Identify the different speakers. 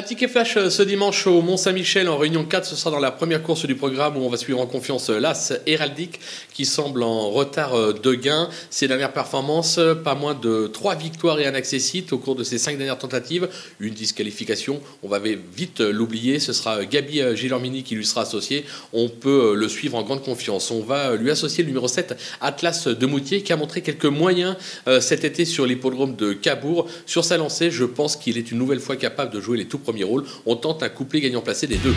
Speaker 1: Un ticket flash euh, ce dimanche au Mont-Saint-Michel en réunion 4. Ce sera dans la première course du programme où on va suivre en confiance euh, l'As Héraldique qui semble en retard euh, de gain. Ses dernières performances, pas moins de 3 victoires et un accessite au cours de ses 5 dernières tentatives. Une disqualification, on va vite l'oublier. Ce sera Gabi Gilormini qui lui sera associé. On peut le suivre en grande confiance. On va lui associer le numéro 7, Atlas de Moutier, qui a montré quelques moyens cet été sur l'hippodrome de Cabourg. Sur sa lancée, je pense qu'il est une nouvelle fois capable de jouer les tout rôle. On tente un couplet gagnant placé des deux.